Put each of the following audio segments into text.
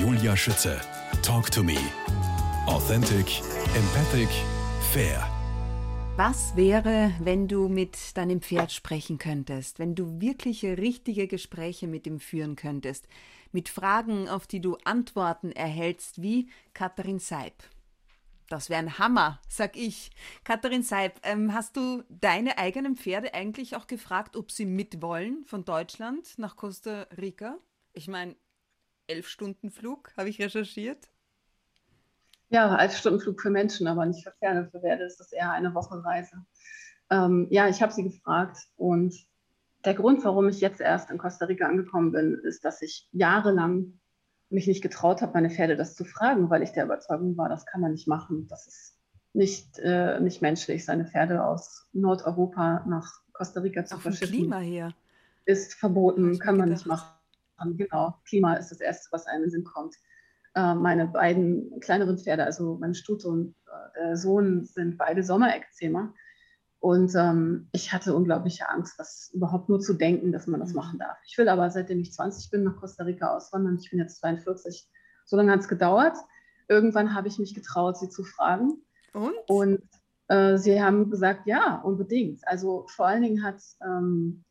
Julia Schütze. Talk to me. Authentic, empathic, fair. Was wäre, wenn du mit deinem Pferd sprechen könntest, wenn du wirkliche, richtige Gespräche mit ihm führen könntest, mit Fragen, auf die du Antworten erhältst, wie Katharin Seib? Das wäre ein Hammer, sag ich. Katharin Seib, ähm, hast du deine eigenen Pferde eigentlich auch gefragt, ob sie mitwollen von Deutschland nach Costa Rica? Ich meine, elf Stunden Flug, habe ich recherchiert. Ja, elf Stunden Flug für Menschen, aber nicht für Pferde. Für Pferde ist das eher eine Wochenreise. Ähm, ja, ich habe sie gefragt und der Grund, warum ich jetzt erst in Costa Rica angekommen bin, ist, dass ich jahrelang mich nicht getraut habe, meine Pferde das zu fragen, weil ich der Überzeugung war, das kann man nicht machen. Das ist nicht, äh, nicht menschlich, seine Pferde aus Nordeuropa nach Costa Rica zu Auch verschiffen. Klima her. Ist verboten, kann man gedacht. nicht machen. Genau, Klima ist das Erste, was einem in den Sinn kommt. Äh, meine beiden kleineren Pferde, also meine Stute und äh, der Sohn, sind beide Sommerekzema. Und ähm, ich hatte unglaubliche Angst, das überhaupt nur zu denken, dass man das Mhm. machen darf. Ich will aber, seitdem ich 20 bin, nach Costa Rica auswandern. Ich bin jetzt 42. So lange hat es gedauert. Irgendwann habe ich mich getraut, sie zu fragen. Und? Und äh, sie haben gesagt, ja, unbedingt. Also vor allen Dingen hat, ähm,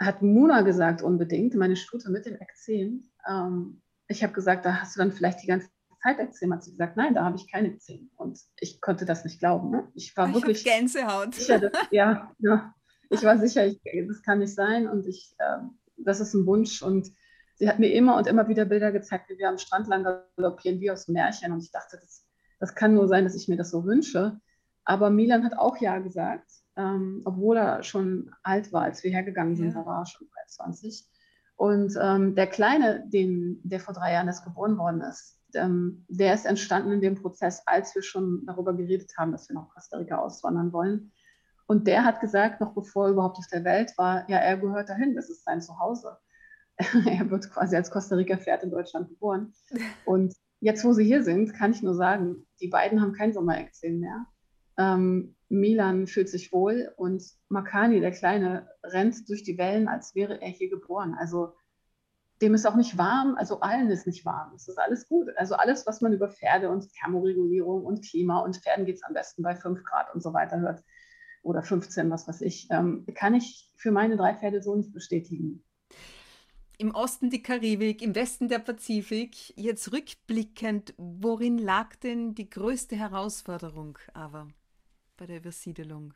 hat Muna gesagt, unbedingt, meine Stute mit dem Ekzem. Ähm, ich habe gesagt, da hast du dann vielleicht die ganze Zeit Ekzem. Hat sie gesagt, nein, da habe ich keine Ekzem. Und ich konnte das nicht glauben. Ne? Ich war Ich wirklich Gänsehaut. sicher, dass, ja, ja, ich war sicher, ich, das kann nicht sein und ich, ähm, das ist ein Wunsch. Und sie hat mir immer und immer wieder Bilder gezeigt, wie wir am Strand lang galoppieren, wie aus Märchen. Und ich dachte, das, das kann nur sein, dass ich mir das so wünsche. Aber Milan hat auch Ja gesagt, ähm, obwohl er schon alt war, als wir hergegangen sind. Ja. Da war er schon 23. Und ähm, der Kleine, den, der vor drei Jahren erst geboren worden ist, ähm, der ist entstanden in dem Prozess, als wir schon darüber geredet haben, dass wir nach Costa Rica auswandern wollen. Und der hat gesagt, noch bevor er überhaupt auf der Welt war, ja, er gehört dahin, das ist sein Zuhause. er wird quasi als Costa Rica-Pferd in Deutschland geboren. Und jetzt, wo sie hier sind, kann ich nur sagen, die beiden haben kein Sommerekzem mehr. Ähm, Milan fühlt sich wohl und Makani, der Kleine, rennt durch die Wellen, als wäre er hier geboren. Also dem ist auch nicht warm, also allen ist nicht warm. Es ist alles gut. Also alles, was man über Pferde und Thermoregulierung und Klima und Pferden geht es am besten bei 5 Grad und so weiter hört oder 15, was weiß ich, ähm, kann ich für meine drei Pferde so nicht bestätigen. Im Osten die Karibik, im Westen der Pazifik. Jetzt rückblickend, worin lag denn die größte Herausforderung aber bei der Übersiedelung?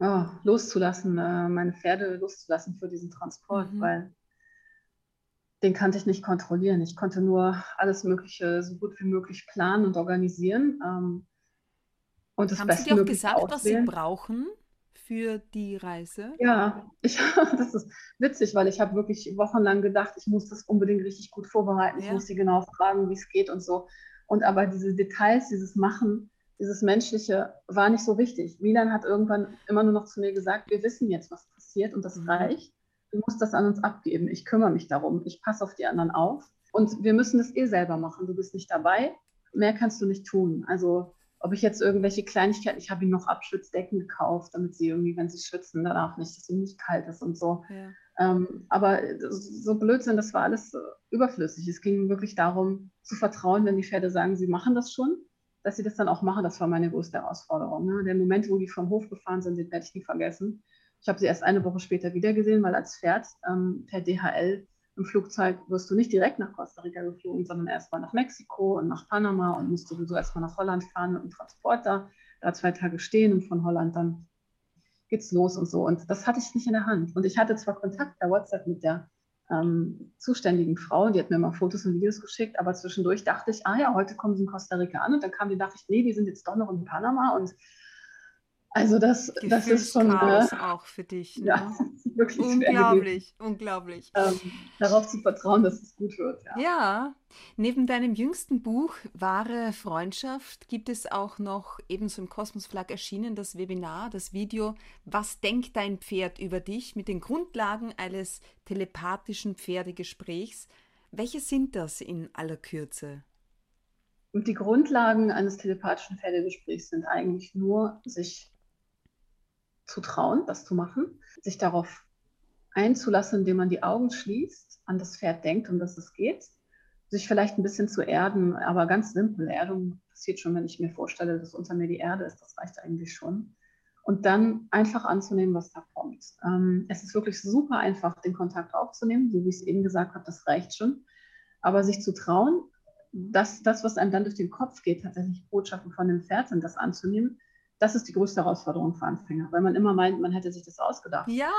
Oh, loszulassen, äh, meine Pferde loszulassen für diesen Transport, Mhm. weil den kannte ich nicht kontrollieren. Ich konnte nur alles Mögliche so gut wie möglich planen und organisieren. Ähm, und das Haben Sie dir auch gesagt, was Sie auswählen. brauchen für die Reise? Ja, ich, das ist witzig, weil ich habe wirklich wochenlang gedacht, ich muss das unbedingt richtig gut vorbereiten. Ich Ja. muss sie genau fragen, wie es geht und so. Und aber diese Details, dieses Machen, dieses Menschliche war nicht so wichtig. Milan hat irgendwann immer nur noch zu mir gesagt, wir wissen jetzt, was passiert und das Mhm. reicht. Du musst das an uns abgeben. Ich kümmere mich darum. Ich passe auf die anderen auf. Und wir müssen es eh selber machen. Du bist nicht dabei. Mehr kannst du nicht tun. Also ob ich jetzt irgendwelche Kleinigkeiten, ich habe ihm noch Abschützdecken gekauft, damit sie irgendwie, wenn sie schwitzen, danach nicht, dass ihnen nicht kalt ist und so. Ja. Ähm, aber so Blödsinn, das war alles überflüssig. Es ging wirklich darum, zu vertrauen, wenn die Pferde sagen, sie machen das schon, dass sie das dann auch machen. Das war meine größte Herausforderung. Ne? Der Moment, wo die vom Hof gefahren sind, den werde ich nie vergessen. Ich habe sie erst eine Woche später wiedergesehen, weil als Pferd ähm, per DHL im Flugzeug wirst du nicht direkt nach Costa Rica geflogen, sondern erstmal nach Mexiko und nach Panama und musst sowieso erstmal nach Holland fahren mit einem Transporter, da zwei Tage stehen und von Holland dann geht's los und so. Und das hatte ich nicht in der Hand. Und ich hatte zwar Kontakt per WhatsApp mit der ähm, zuständigen Frau, die hat mir mal Fotos und Videos geschickt, aber zwischendurch dachte ich, ah ja, heute kommen sie in Costa Rica an und dann kam die Nachricht, nee, die sind jetzt doch noch in Panama und also das, das ist schon Gefühlschaos äh, auch für dich. Ne? ja, wirklich Unglaublich, unglaublich. ähm, darauf zu vertrauen, dass es gut wird. Ja. Ja, neben deinem jüngsten Buch Wahre Freundschaft gibt es auch noch ebenso im Kosmos Verlag erschienen das Webinar, das Video Was denkt dein Pferd über dich mit den Grundlagen eines telepathischen Pferdegesprächs. Welche sind das in aller Kürze? Und die Grundlagen eines telepathischen Pferdegesprächs sind eigentlich nur, sich zu trauen, das zu machen, sich darauf einzulassen, indem man die Augen schließt, an das Pferd denkt, um das es geht, sich vielleicht ein bisschen zu erden, aber ganz simpel. Erdung passiert schon, wenn ich mir vorstelle, dass unter mir die Erde ist. Das reicht eigentlich schon. Und dann einfach anzunehmen, was da kommt. Ähm, es ist wirklich super einfach, den Kontakt aufzunehmen, so wie ich es eben gesagt habe, das reicht schon. Aber sich zu trauen, dass das, was einem dann durch den Kopf geht, tatsächlich Botschaften von dem Pferd sind, das anzunehmen, das ist die größte Herausforderung für Anfänger, weil man immer meint, man hätte sich das ausgedacht. Ja,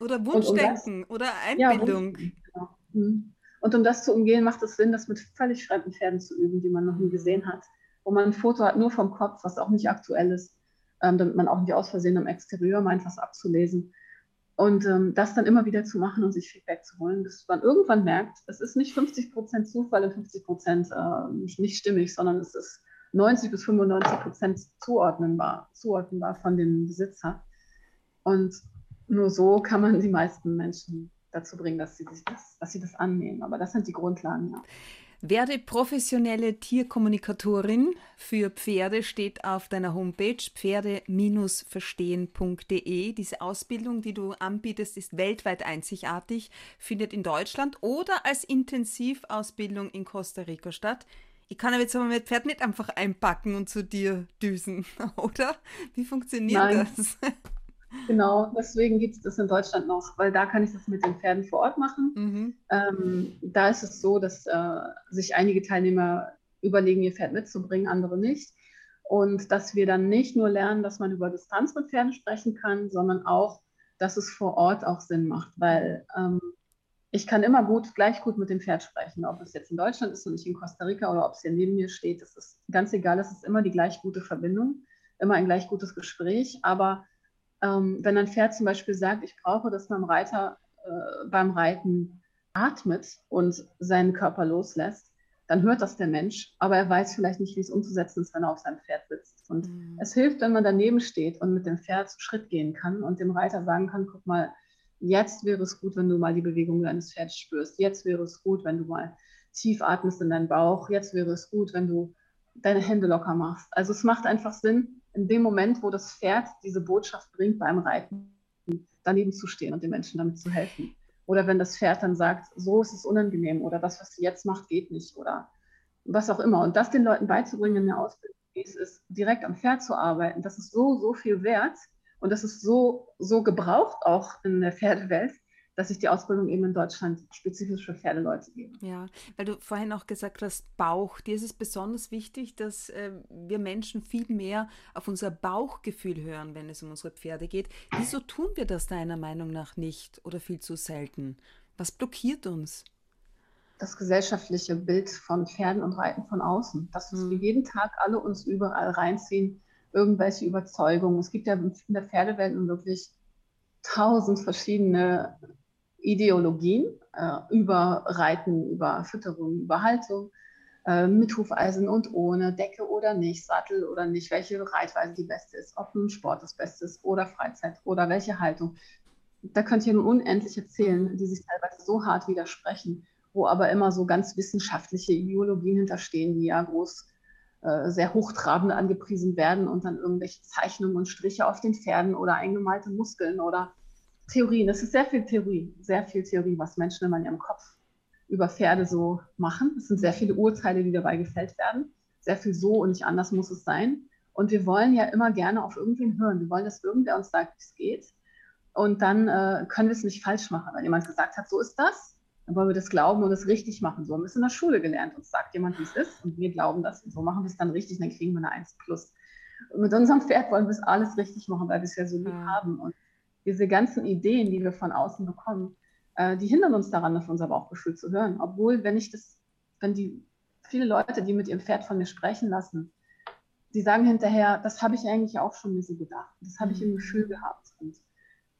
oder Wunschdenken oder Einbildung. Ja, genau. Mhm. Und um das zu umgehen, macht es Sinn, das mit völlig fremden Pferden zu üben, die man noch nie gesehen hat. Wo man ein Foto hat nur vom Kopf, was auch nicht aktuell ist, ähm, damit man auch nicht aus Versehen am Exterieur meint, was abzulesen. Und ähm, das dann immer wieder zu machen und sich Feedback zu holen, bis man irgendwann merkt, es ist nicht 50 Prozent Zufall und 50 Prozent äh, nicht stimmig, sondern es ist 90 bis 95 Prozent zuordnenbar, zuordnenbar von dem Besitzer. Und nur so kann man die meisten Menschen dazu bringen, dass sie, das, dass sie das annehmen. Aber das sind die Grundlagen, ja. Werde professionelle Tierkommunikatorin für Pferde steht auf deiner Homepage pferde-verstehen.de. Diese Ausbildung, die du anbietest, ist weltweit einzigartig, findet in Deutschland oder als Intensivausbildung in Costa Rica statt. Ich kann aber jetzt aber mein Pferd nicht einfach einpacken und zu dir düsen, oder? Wie funktioniert Nein. das? Genau, deswegen gibt es das in Deutschland noch, weil da kann ich das mit den Pferden vor Ort machen. Mhm. Ähm, da ist es so, dass äh, sich einige Teilnehmer überlegen, ihr Pferd mitzubringen, andere nicht. Und dass wir dann nicht nur lernen, dass man über Distanz mit Pferden sprechen kann, sondern auch, dass es vor Ort auch Sinn macht, weil ähm, ich kann immer gut, gleich gut mit dem Pferd sprechen, ob es jetzt in Deutschland ist und nicht in Costa Rica oder ob es hier neben mir steht. Das ist ganz egal, es ist immer die gleich gute Verbindung, immer ein gleich gutes Gespräch, aber ähm, wenn ein Pferd zum Beispiel sagt, ich brauche, dass mein Reiter äh, beim Reiten atmet und seinen Körper loslässt, dann hört das der Mensch, aber er weiß vielleicht nicht, wie es umzusetzen ist, wenn er auf seinem Pferd sitzt. Und mhm. es hilft, wenn man daneben steht und mit dem Pferd Schritt gehen kann und dem Reiter sagen kann, guck mal, jetzt wäre es gut, wenn du mal die Bewegung deines Pferdes spürst. Jetzt wäre es gut, wenn du mal tief atmest in deinen Bauch. Jetzt wäre es gut, wenn du deine Hände locker machst. Also es macht einfach Sinn, in dem Moment, wo das Pferd diese Botschaft bringt beim Reiten, daneben zu stehen und den Menschen damit zu helfen. Oder wenn das Pferd dann sagt, so ist es unangenehm oder das, was sie jetzt macht, geht nicht oder was auch immer. Und das den Leuten beizubringen in der Ausbildung, ist, ist direkt am Pferd zu arbeiten, das ist so, so viel wert und das ist so, so gebraucht auch in der Pferdewelt, dass ich die Ausbildung eben in Deutschland spezifisch für Pferdeleute gebe. Ja, weil du vorhin auch gesagt hast, Bauch. Dir ist es besonders wichtig, dass äh, wir Menschen viel mehr auf unser Bauchgefühl hören, wenn es um unsere Pferde geht. Wieso tun wir das deiner Meinung nach nicht oder viel zu selten? Was blockiert uns? Das gesellschaftliche Bild von Pferden und Reiten von außen, dass wir hm. jeden Tag alle uns überall reinziehen, irgendwelche Überzeugungen. Es gibt ja in der Pferdewelt nun wirklich tausend verschiedene Ideologien äh, über Reiten, über Fütterung, über Haltung, äh, mit Hufeisen und ohne, Decke oder nicht, Sattel oder nicht, welche Reitweise die beste ist, ob ein Sport das Beste ist oder Freizeit oder welche Haltung. Da könnt ihr nun unendlich erzählen, die sich teilweise so hart widersprechen, wo aber immer so ganz wissenschaftliche Ideologien hinterstehen, die ja groß sehr hochtrabend angepriesen werden und dann irgendwelche Zeichnungen und Striche auf den Pferden oder eingemalte Muskeln oder Theorien. Es ist sehr viel Theorie, sehr viel Theorie, was Menschen immer in ihrem Kopf über Pferde so machen. Es sind sehr viele Urteile, die dabei gefällt werden. Sehr viel so und nicht anders muss es sein. Und wir wollen ja immer gerne auf irgendwen hören. Wir wollen, dass irgendwer uns sagt, wie es geht. Und dann äh, können wir es nicht falsch machen. Wenn jemand gesagt hat, so ist das, dann wollen wir das glauben und es richtig machen. So haben wir es in der Schule gelernt. Uns sagt jemand, wie es ist und wir glauben das. Und so machen wir es dann richtig, dann kriegen wir eine 1 plus. Und mit unserem Pferd wollen wir es alles richtig machen, weil wir es ja so lieb ja. haben. Und diese ganzen Ideen, die wir von außen bekommen, äh, die hindern uns daran, auf unser Bauchgefühl zu hören. Obwohl, wenn ich das, wenn die viele Leute, die mit ihrem Pferd von mir sprechen lassen, die sagen hinterher, das habe ich eigentlich auch schon mir so gedacht. Das habe ich im mhm. Gefühl gehabt. Und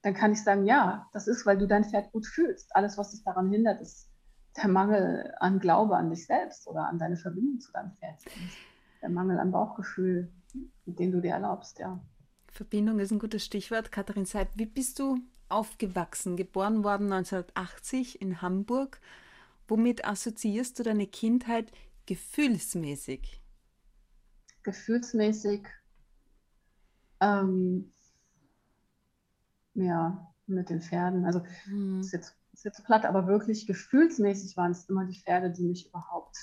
dann kann ich sagen, ja, das ist, weil du dein Pferd gut fühlst. Alles, was dich daran hindert, ist der Mangel an Glaube an dich selbst oder an deine Verbindung zu deinem Pferd. Der Mangel an Bauchgefühl, den du dir erlaubst, ja. Verbindung ist ein gutes Stichwort. Katharin Seib, wie bist du aufgewachsen? Geboren worden 1980 in Hamburg. Womit assoziierst du deine Kindheit gefühlsmäßig? Gefühlsmäßig, ähm, ja, mit den Pferden. Also, hm. das ist jetzt ist jetzt platt, aber wirklich gefühlsmäßig waren es immer die Pferde, die mich überhaupt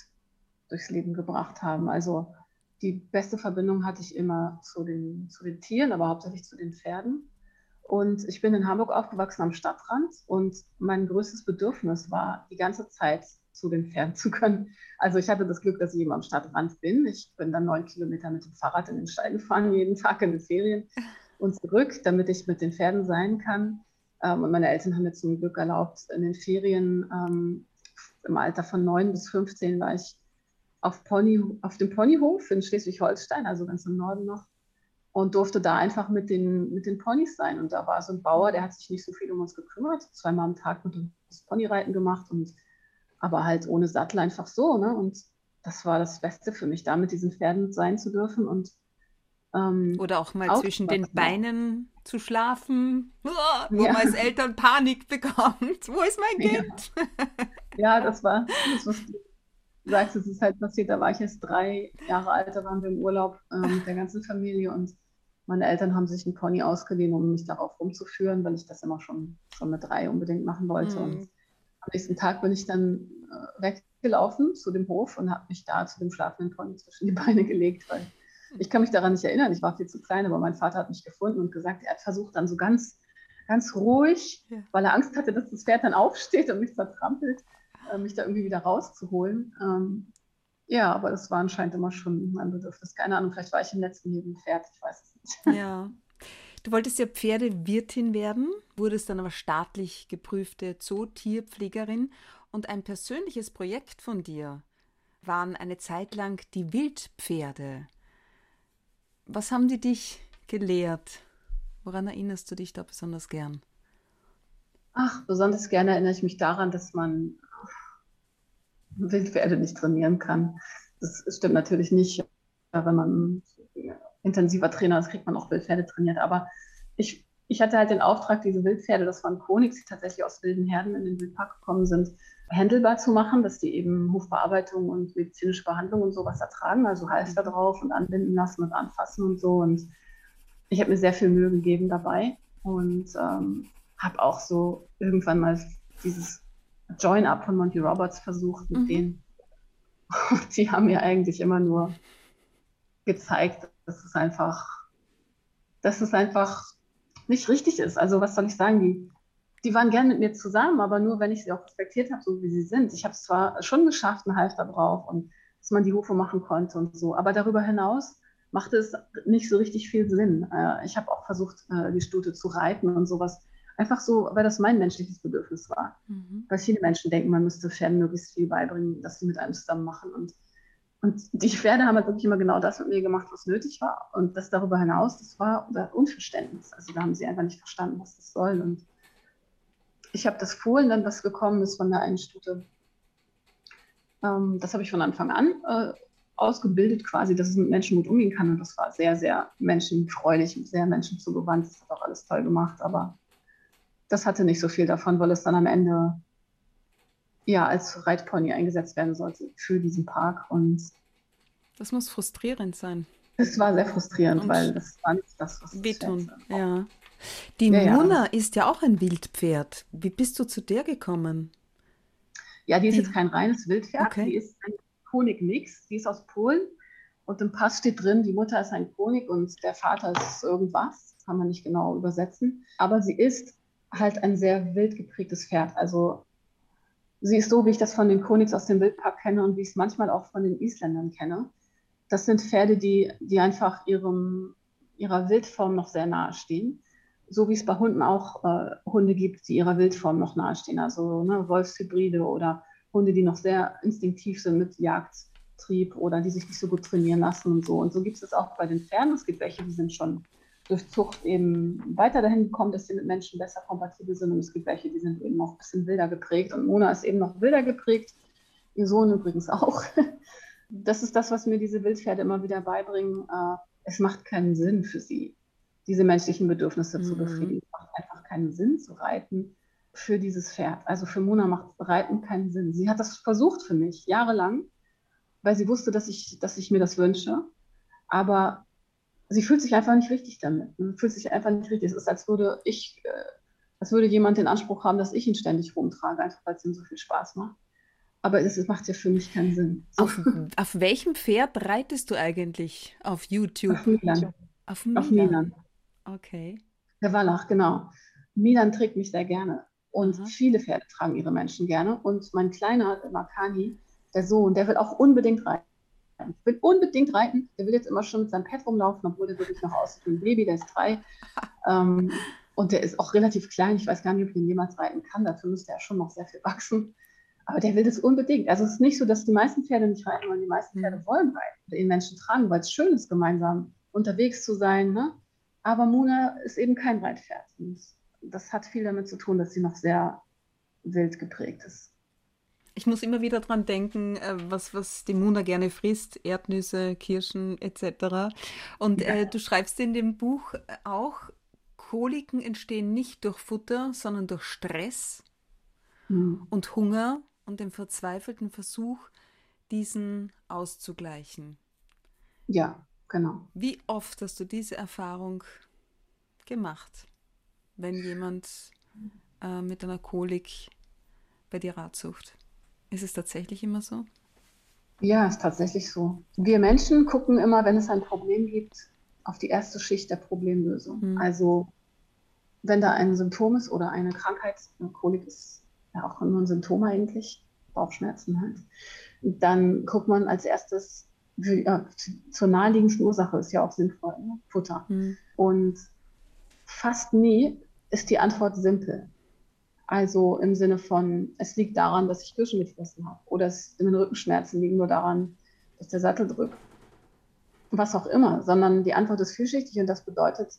durchs Leben gebracht haben. Also die beste Verbindung hatte ich immer zu den, zu den Tieren, aber hauptsächlich zu den Pferden. Und ich bin in Hamburg aufgewachsen am Stadtrand und mein größtes Bedürfnis war, die ganze Zeit zu den Pferden zu können. Also ich hatte das Glück, dass ich eben am Stadtrand bin. Ich bin dann neun Kilometer mit dem Fahrrad in den Stall gefahren, jeden Tag in den Ferien und zurück, damit ich mit den Pferden sein kann. Ähm, und meine Eltern haben mir zum Glück erlaubt, in den Ferien ähm, im Alter von neun bis 15 war ich auf, Pony, auf dem Ponyhof in Schleswig-Holstein, also ganz im Norden noch, und durfte da einfach mit den, mit den Ponys sein. Und da war so ein Bauer, der hat sich nicht so viel um uns gekümmert, zweimal am Tag mit uns Ponyreiten gemacht und aber halt ohne Sattel einfach so. Ne? Und das war das Beste für mich, da mit diesen Pferden sein zu dürfen und ähm, Oder auch mal zwischen den Beinen zu schlafen, wo ja. man als Eltern Panik bekommt. Wo ist mein Kind? Ja, ja das war das, was du sagst, es ist halt passiert. Da war ich jetzt drei Jahre alt, da waren wir im Urlaub äh, mit der ganzen Familie und meine Eltern haben sich einen Pony ausgeliehen, um mich darauf rumzuführen, weil ich das immer schon, schon mit drei unbedingt machen wollte. Mhm. Und am nächsten Tag bin ich dann äh, weggelaufen zu dem Hof und habe mich da zu dem schlafenden Pony zwischen die Beine gelegt, weil ich kann mich daran nicht erinnern, ich war viel zu klein, aber mein Vater hat mich gefunden und gesagt, er hat versucht dann so ganz, ganz ruhig, ja. weil er Angst hatte, dass das Pferd dann aufsteht und mich zertrampelt, äh, mich da irgendwie wieder rauszuholen. Ähm, ja, aber das war anscheinend immer schon mein Bedürfnis. Keine Ahnung, vielleicht war ich im letzten Leben Pferd, ich weiß es nicht. Ja. Du wolltest ja Pferdewirtin werden, wurdest dann aber staatlich geprüfte Zootierpflegerin und ein persönliches Projekt von dir waren eine Zeit lang die Wildpferde. Was haben die dich gelehrt? Woran erinnerst du dich da besonders gern? Ach, besonders gerne erinnere ich mich daran, dass man Wildpferde nicht trainieren kann. Das stimmt natürlich nicht. Wenn man intensiver Trainer ist, kriegt man auch Wildpferde trainiert. Aber ich, ich hatte halt den Auftrag, diese Wildpferde, das waren Konix, die tatsächlich aus wilden Herden in den Wildpark gekommen sind, handelbar zu machen, dass die eben Hufbearbeitung und medizinische Behandlung und sowas ertragen, also Halfter mhm. drauf und anbinden lassen und anfassen und so. Und ich habe mir sehr viel Mühe gegeben dabei und ähm, habe auch so irgendwann mal dieses Join-Up von Monty Roberts versucht mit mhm. denen. Und die haben mir eigentlich immer nur gezeigt, dass es einfach, dass es einfach nicht richtig ist. Also was soll ich sagen, die die waren gern mit mir zusammen, aber nur, wenn ich sie auch respektiert habe, so wie sie sind. Ich habe es zwar schon geschafft, einen Halfter drauf und dass man die Hufe machen konnte und so, aber darüber hinaus machte es nicht so richtig viel Sinn. Äh, ich habe auch versucht, äh, die Stute zu reiten und sowas. Einfach so, weil das mein menschliches Bedürfnis war. Mhm. Weil viele Menschen denken, man müsste Pferden möglichst viel beibringen, dass sie mit einem zusammen machen. Und, und die Pferde haben halt wirklich immer genau das mit mir gemacht, was nötig war. Und das darüber hinaus, das war Unverständnis. Also da haben sie einfach nicht verstanden, was das soll. Und ich habe das Fohlen dann, was gekommen ist von der einen Stute. Ähm, das habe ich von Anfang an äh, ausgebildet, quasi, dass es mit Menschen gut umgehen kann. Und das war sehr, sehr menschenfreudig, sehr menschenzugewandt. Das hat auch alles toll gemacht. Aber das hatte nicht so viel davon, weil es dann am Ende ja als Reitpony eingesetzt werden sollte für diesen Park. Und das muss frustrierend sein. Es war sehr frustrierend, Und weil das war nicht das, was wehtun. Ja. Die ja, Mona ja. ist ja auch ein Wildpferd. Wie bist du zu der gekommen? Ja, die ist die... jetzt kein reines Wildpferd. Okay. Die ist ein Konig-Mix. Die ist aus Polen. Und im Pass steht drin, die Mutter ist ein Konig und der Vater ist irgendwas. Das kann man nicht genau übersetzen. Aber sie ist halt ein sehr wild geprägtes Pferd. Also sie ist so, wie ich das von den Konigs aus dem Wildpark kenne und wie ich es manchmal auch von den Isländern kenne. Das sind Pferde, die, die einfach ihrem, ihrer Wildform noch sehr nahe stehen so wie es bei Hunden auch äh, Hunde gibt, die ihrer Wildform noch nahestehen, also ne, Wolfshybride oder Hunde, die noch sehr instinktiv sind mit Jagdtrieb oder die sich nicht so gut trainieren lassen und so. Und so gibt es auch bei den Pferden. Es gibt welche, die sind schon durch Zucht eben weiter dahin gekommen, dass sie mit Menschen besser kompatibel sind. Und es gibt welche, die sind eben noch ein bisschen wilder geprägt. Und Mona ist eben noch wilder geprägt. Ihr Sohn übrigens auch. Das ist das, was mir diese Wildpferde immer wieder beibringen. Äh, es macht keinen Sinn für sie, diese menschlichen Bedürfnisse mhm. zu befriedigen. Es macht einfach keinen Sinn zu reiten für dieses Pferd. Also für Mona macht Reiten keinen Sinn. Sie hat das versucht für mich jahrelang, weil sie wusste, dass ich, dass ich mir das wünsche. Aber sie fühlt sich einfach nicht richtig damit. Sie fühlt sich einfach nicht richtig. Es ist, als würde ich, äh, als würde jemand den Anspruch haben, dass ich ihn ständig rumtrage, einfach weil es ihm so viel Spaß macht. Aber es, es macht ja für mich keinen Sinn. Auf, auf, welchem Pferd reitest du eigentlich auf YouTube? Auf Milan. Auf Milan. Auf Milan. Okay. Der Wallach, genau. Milan trägt mich sehr gerne. Und mhm. viele Pferde tragen ihre Menschen gerne. Und mein kleiner, Makani, der Sohn, der will auch unbedingt reiten. Will unbedingt reiten. Der will jetzt immer schon mit seinem Pet rumlaufen, obwohl der wirklich noch aussieht wie ein Baby, der ist drei. ähm, und der ist auch relativ klein. Ich weiß gar nicht, ob ich ihn jemals reiten kann. Dafür müsste er schon noch sehr viel wachsen. Aber der will das unbedingt. Also es ist nicht so, dass die meisten Pferde nicht reiten wollen. Die meisten Pferde mhm. wollen reiten oder den Menschen tragen, weil es schön ist, gemeinsam unterwegs zu sein. Ne? Aber Mona ist eben kein Reitpferd. Und das hat viel damit zu tun, dass sie noch sehr wild geprägt ist. Ich muss immer wieder dran denken, äh, was, was die Muna gerne frisst, Erdnüsse, Kirschen etc. Und ja. äh, du schreibst in dem Buch auch, Koliken entstehen nicht durch Futter, sondern durch Stress mhm. und Hunger und dem verzweifelten Versuch, diesen auszugleichen. Ja, genau. Wie oft hast du diese Erfahrung gemacht? wenn jemand äh, mit einer Kolik bei dir Rat sucht. Ist es tatsächlich immer so? Ja, ist tatsächlich so. Wir Menschen gucken immer, wenn es ein Problem gibt, auf die erste Schicht der Problemlösung. Mhm. Also wenn da ein Symptom ist oder eine Krankheit, eine Kolik ist ja auch nur ein Symptom eigentlich, Bauchschmerzen halt, dann guckt man als erstes, wie, ja, zur naheliegendsten Ursache ist ja auch sinnvoll, ne? Futter. Mhm. Und fast nie ist die Antwort simpel. Also im Sinne von, es liegt daran, dass ich Kirschen gefressen habe. Oder es, meine Rückenschmerzen liegen nur daran, dass der Sattel drückt. Was auch immer. Sondern die Antwort ist vielschichtig und das bedeutet,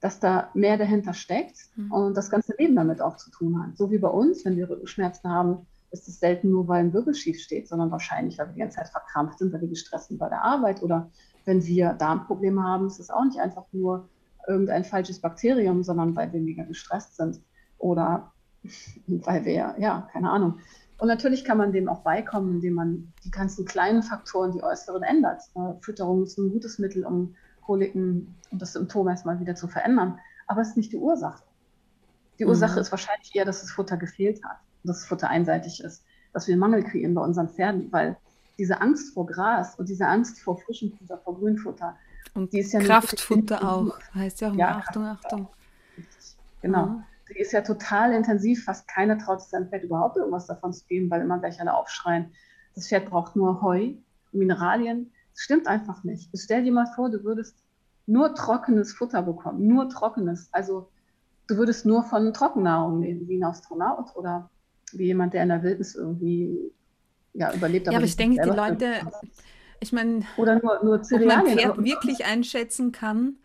dass da mehr dahinter steckt mhm. und das ganze Leben damit auch zu tun hat. So wie bei uns, wenn wir Rückenschmerzen haben, ist es selten nur, weil ein Wirbel schief steht, sondern wahrscheinlich, weil wir die ganze Zeit verkrampft sind, weil wir gestresst sind bei der Arbeit oder wenn wir Darmprobleme haben, ist es auch nicht einfach nur, irgendein falsches Bakterium, sondern weil wir mega gestresst sind oder weil wir, ja, keine Ahnung. Und natürlich kann man dem auch beikommen, indem man die ganzen kleinen Faktoren, die äußeren ändert. Äh, Fütterung ist ein gutes Mittel, um Koliken und das Symptom erstmal wieder zu verändern. Aber es ist nicht die Ursache. Die mhm. Ursache ist wahrscheinlich eher, dass das Futter gefehlt hat, dass das Futter einseitig ist, dass wir Mangel kreieren bei unseren Pferden, weil diese Angst vor Gras und diese Angst vor frischem Futter, vor Grünfutter, und die ist ja Kraftfutter auch. Heißt ja auch ja, Achtung, Achtung. Genau. Mhm. Die ist ja total intensiv. Fast keiner traut sich seinem Pferd überhaupt irgendwas davon zu geben, weil immer gleich alle aufschreien. Das Pferd braucht nur Heu, Mineralien. Das stimmt einfach nicht. Stell dir mal vor, du würdest nur trockenes Futter bekommen. Nur trockenes. Also du würdest nur von Trockennahrung leben, wie ein Astronaut oder wie jemand, der in der Wildnis irgendwie ja, überlebt. Ja, aber ich denke, die Leute, ich meine, oder nur, nur Cerealien. Ob mein Pferd wirklich einschätzen kann,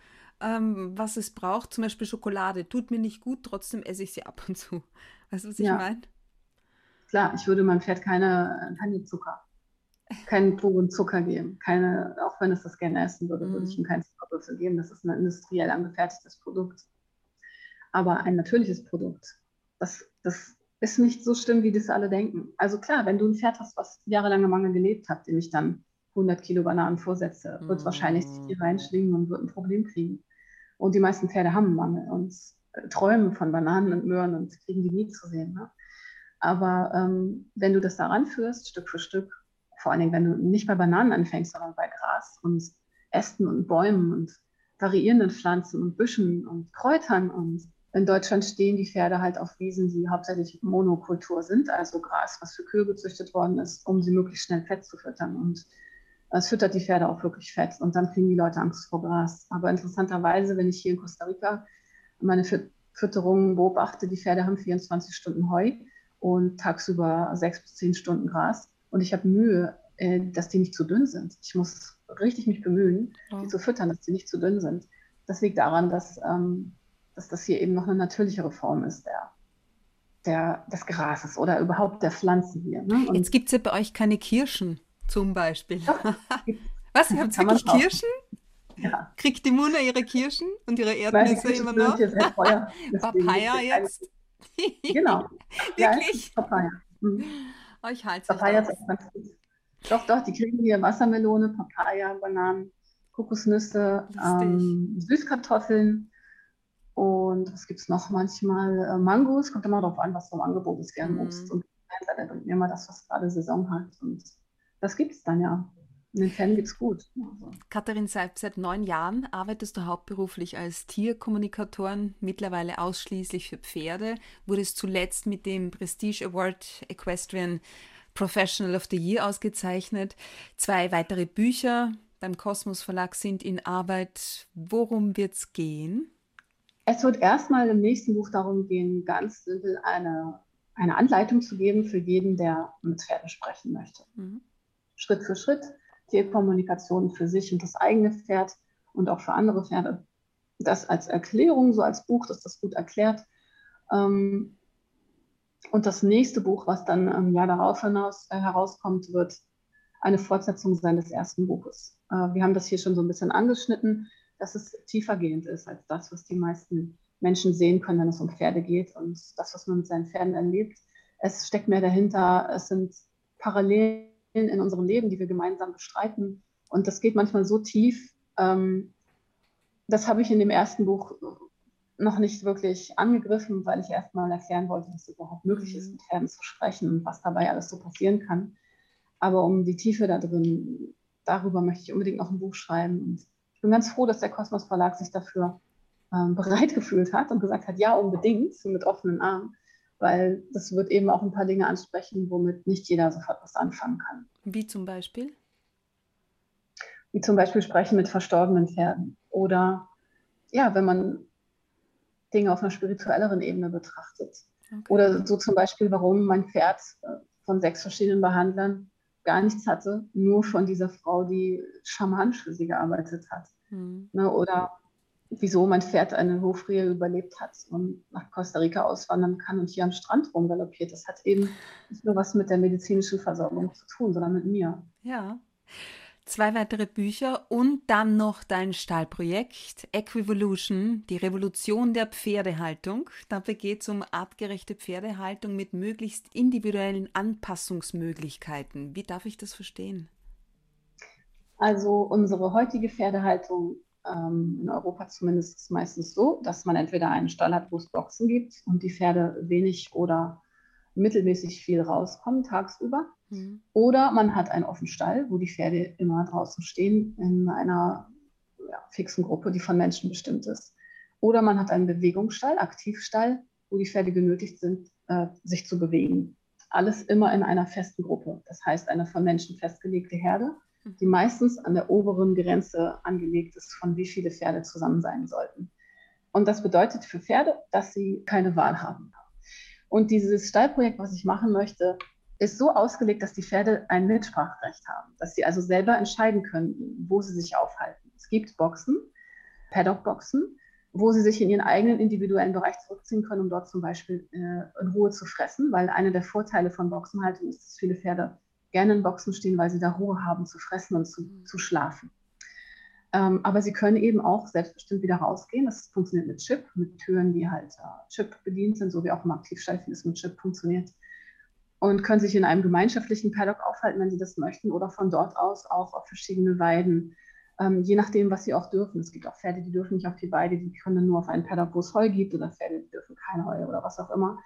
ähm, was es braucht, zum Beispiel Schokolade, tut mir nicht gut, trotzdem esse ich sie ab und zu. Weißt du, was ich ja. meine? Klar, ich würde meinem Pferd keine, keine Zucker, keinen puren Zucker geben. Keine, auch wenn es das gerne essen würde, mhm. würde ich mhm. ihm keinen Zuckerwürfel geben. Das ist ein industriell angefertigtes Produkt. Aber ein natürliches Produkt, das, das ist nicht so schlimm, wie das alle denken. Also klar, wenn du ein Pferd hast, was jahrelang im Mangel gelebt hat, dem ich dann 100 Kilo Bananen vorsetze, wird mm. wahrscheinlich sich hier reinschlingen und wird ein Problem kriegen. Und die meisten Pferde haben Mangel und träumen von Bananen und Möhren und kriegen die nie zu sehen. Ne? Aber ähm, wenn du das daran führst, Stück für Stück, vor allen Dingen, wenn du nicht bei Bananen anfängst, sondern bei Gras und Ästen und Bäumen und variierenden Pflanzen und Büschen und Kräutern und in Deutschland stehen die Pferde halt auf Wiesen, die hauptsächlich Monokultur sind, also Gras, was für Kühe gezüchtet worden ist, um sie möglichst schnell fett zu füttern. Und es füttert die Pferde auch wirklich fett und dann kriegen die Leute Angst vor Gras. Aber interessanterweise, wenn ich hier in Costa Rica meine Fütterungen beobachte, die Pferde haben 24 Stunden Heu und tagsüber sechs bis zehn Stunden Gras. Und ich habe Mühe, äh, dass die nicht zu dünn sind. Ich muss richtig mich bemühen, ja. die zu füttern, dass die nicht zu dünn sind. Das liegt daran, dass, ähm, dass das hier eben noch eine natürlichere Form ist der, der, des Grases oder überhaupt der Pflanzen hier. Ne? Jetzt gibt es ja bei euch keine Kirschen. Zum Beispiel. Was? Ihr habt wirklich Kirschen? Ja. Kriegt die Muna ihre Kirschen und ihre Erdnüsse immer noch? Papaya jetzt? genau. Wirklich? Ja, Papaya. Mhm. Oh, ich halte Papaya ist auch ganz gut. Doch, doch, die kriegen hier Wassermelone, Papaya, Bananen, Kokosnüsse, ähm, Süßkartoffeln, Und was gibt es noch? Manchmal äh, Mangos, kommt immer darauf an, was vom Angebot ist, gern Obst. Mhm. Und bringt mir immer das, was gerade Saison hat. Und das gibt es dann ja. In den Fällen es gut. Also. Katharin Seib, seit neun Jahren arbeitest du hauptberuflich als Tierkommunikatorin, mittlerweile ausschließlich für Pferde. Wurdest zuletzt mit dem Prestige Award Equestrian Professional of the Year ausgezeichnet. Zwei weitere Bücher beim Kosmos Verlag sind in Arbeit. Worum wird es gehen? Es wird erstmal im nächsten Buch darum gehen, ganz simpel eine, eine Anleitung zu geben für jeden, der mit Pferden sprechen möchte. Mhm. Schritt für Schritt, Tierkommunikation für sich und das eigene Pferd und auch für andere Pferde. Das als Erklärung, so als Buch, dass das gut erklärt. Ähm, und das nächste Buch, was dann im Jahr darauf hinaus, äh, herauskommt, wird eine Fortsetzung sein des ersten Buches. Äh, wir haben das hier schon so ein bisschen angeschnitten dass es tiefergehend ist als das, was die meisten Menschen sehen können, wenn es um Pferde geht und das, was man mit seinen Pferden erlebt. Es steckt mehr dahinter, es sind Parallelen in unserem Leben, die wir gemeinsam bestreiten. Und das geht manchmal so tief. Ähm, das habe ich in dem ersten Buch noch nicht wirklich angegriffen, weil ich erstmal erklären wollte, dass es überhaupt möglich ist, mit Pferden zu sprechen und was dabei alles so passieren kann. Aber um die Tiefe da drin, darüber möchte ich unbedingt noch ein Buch schreiben. Und bin ganz froh, dass der Kosmos Verlag sich dafür ähm, bereit gefühlt hat und gesagt hat, ja, unbedingt, mit offenen Armen, weil das wird eben auch ein paar Dinge ansprechen, womit nicht jeder sofort was anfangen kann. Wie zum Beispiel? Wie zum Beispiel sprechen mit verstorbenen Pferden oder ja, wenn man Dinge auf einer spirituelleren Ebene betrachtet. Okay. Oder so zum Beispiel, warum mein Pferd äh, von sechs verschiedenen Behandlern gar nichts hatte, nur von dieser Frau, die schamanisch für sie gearbeitet hat. Mhm. Ne, oder wieso mein Pferd eine Hofrehe überlebt hat und nach Costa Rica auswandern kann und hier am Strand rumgaloppiert. Das hat eben nicht nur was mit der medizinischen Versorgung zu tun, sondern mit mir. Ja zwei weitere Bücher und dann noch dein Stahlprojekt Equivolution, die Revolution der Pferdehaltung. Dabei geht es um artgerechte Pferdehaltung mit möglichst individuellen Anpassungsmöglichkeiten. Wie darf ich das verstehen? Also unsere heutige Pferdehaltung ähm, in Europa zumindest ist meistens so, dass man entweder einen Stall hat, wo es Boxen gibt und die Pferde wenig oder mittelmäßig viel rauskommen tagsüber. Mhm. Oder man hat einen offenen Stall, wo die Pferde immer draußen stehen in einer ja, fixen Gruppe, die von Menschen bestimmt ist. Oder man hat einen Bewegungsstall, Aktivstall, wo die Pferde genötigt sind, äh, sich zu bewegen. Alles immer in einer festen Gruppe. Das heißt, eine von Menschen festgelegte Herde. Die meistens an der oberen Grenze angelegt ist, von wie viele Pferde zusammen sein sollten. Und das bedeutet für Pferde, dass sie keine Wahl haben. Und dieses Stallprojekt, was ich machen möchte, ist so ausgelegt, dass die Pferde ein Mitspracherecht haben, dass sie also selber entscheiden können, wo sie sich aufhalten. Es gibt Boxen, Paddock-Boxen, wo sie sich in ihren eigenen individuellen Bereich zurückziehen können, um dort zum Beispiel äh, in Ruhe zu fressen, weil einer der Vorteile von Boxenhaltung ist, dass viele Pferde gerne in Boxen stehen, weil sie da Ruhe haben zu fressen und zu, zu schlafen. Ähm, aber sie können eben auch selbstbestimmt wieder rausgehen. Das funktioniert mit Chip, mit Türen, die halt äh, Chip bedient sind, so wie auch im Aktivstall vieles mit Chip funktioniert. Und können sich in einem gemeinschaftlichen Paddock aufhalten, wenn sie das möchten, oder von dort aus auch auf verschiedene Weiden, ähm, je nachdem, was sie auch dürfen. Es gibt auch Pferde, die dürfen nicht auf die Weide, die können nur auf einen Paddock, wo es Heu gibt, oder Pferde, die dürfen kein Heu oder was auch immer.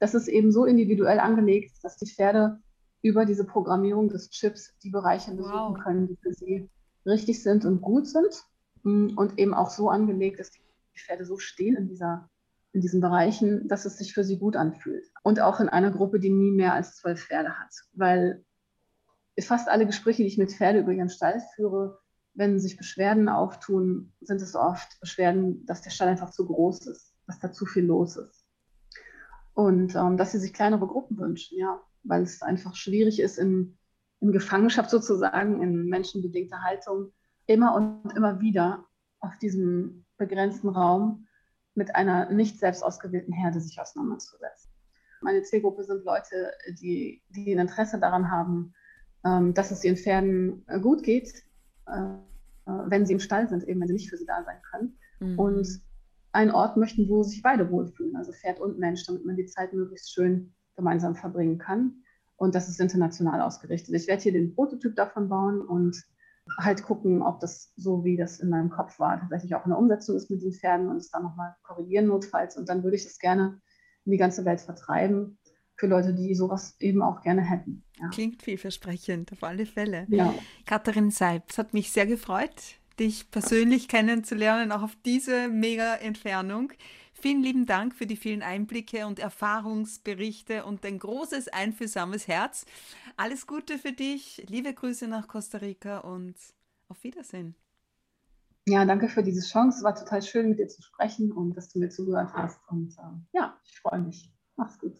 Das ist eben so individuell angelegt, dass die Pferde über diese Programmierung des Chips die Bereiche besuchen wow. können, die für sie richtig sind und gut sind mm, und eben auch so angelegt, dass die Pferde so stehen in, dieser, in diesen Bereichen, dass es sich für sie gut anfühlt. Und auch in einer Gruppe, die nie mehr als zwölf Pferde hat. Weil fast alle Gespräche, die ich mit Pferde über ihren Stall führe, wenn sich Beschwerden auftun, sind es oft Beschwerden, dass der Stall einfach zu groß ist, dass da zu viel los ist. Und ähm, dass sie sich kleinere Gruppen wünschen, ja, weil es einfach schwierig ist, in in Gefangenschaft sozusagen, in menschenbedingter Haltung, immer und immer wieder auf diesem begrenzten Raum mit einer nicht selbst ausgewählten Herde sich auseinanderzusetzen. Meine Zielgruppe sind Leute, die, die ein Interesse daran haben, ähm, dass es ihren Pferden äh, gut geht, äh, wenn sie im Stall sind, eben wenn sie nicht für sie da sein können. Mhm. Und einen Ort möchten, wo sich beide wohlfühlen, also Pferd und Mensch, damit man die Zeit möglichst schön gemeinsam verbringen kann. Und das ist international ausgerichtet. Ich werde hier den Prototyp davon bauen und halt gucken, ob das so, wie das in meinem Kopf war, tatsächlich auch in der Umsetzung ist mit den Pferden und es dann nochmal korrigieren notfalls. Und dann würde ich das gerne in die ganze Welt vertreiben für Leute, die sowas eben auch gerne hätten. Ja. Klingt vielversprechend, auf alle Fälle. Ja. Katharin Seib, es hat mich sehr gefreut, dich persönlich kennenzulernen, auch auf diese mega Entfernung. Vielen lieben Dank für die vielen Einblicke und Erfahrungsberichte und ein großes, einfühlsames Herz. Alles Gute für dich. Liebe Grüße nach Costa Rica und auf Wiedersehen. Ja, danke für diese Chance. Es war total schön, mit dir zu sprechen und dass du mir zugehört hast. Und äh, ja, ich freue mich. Mach's gut.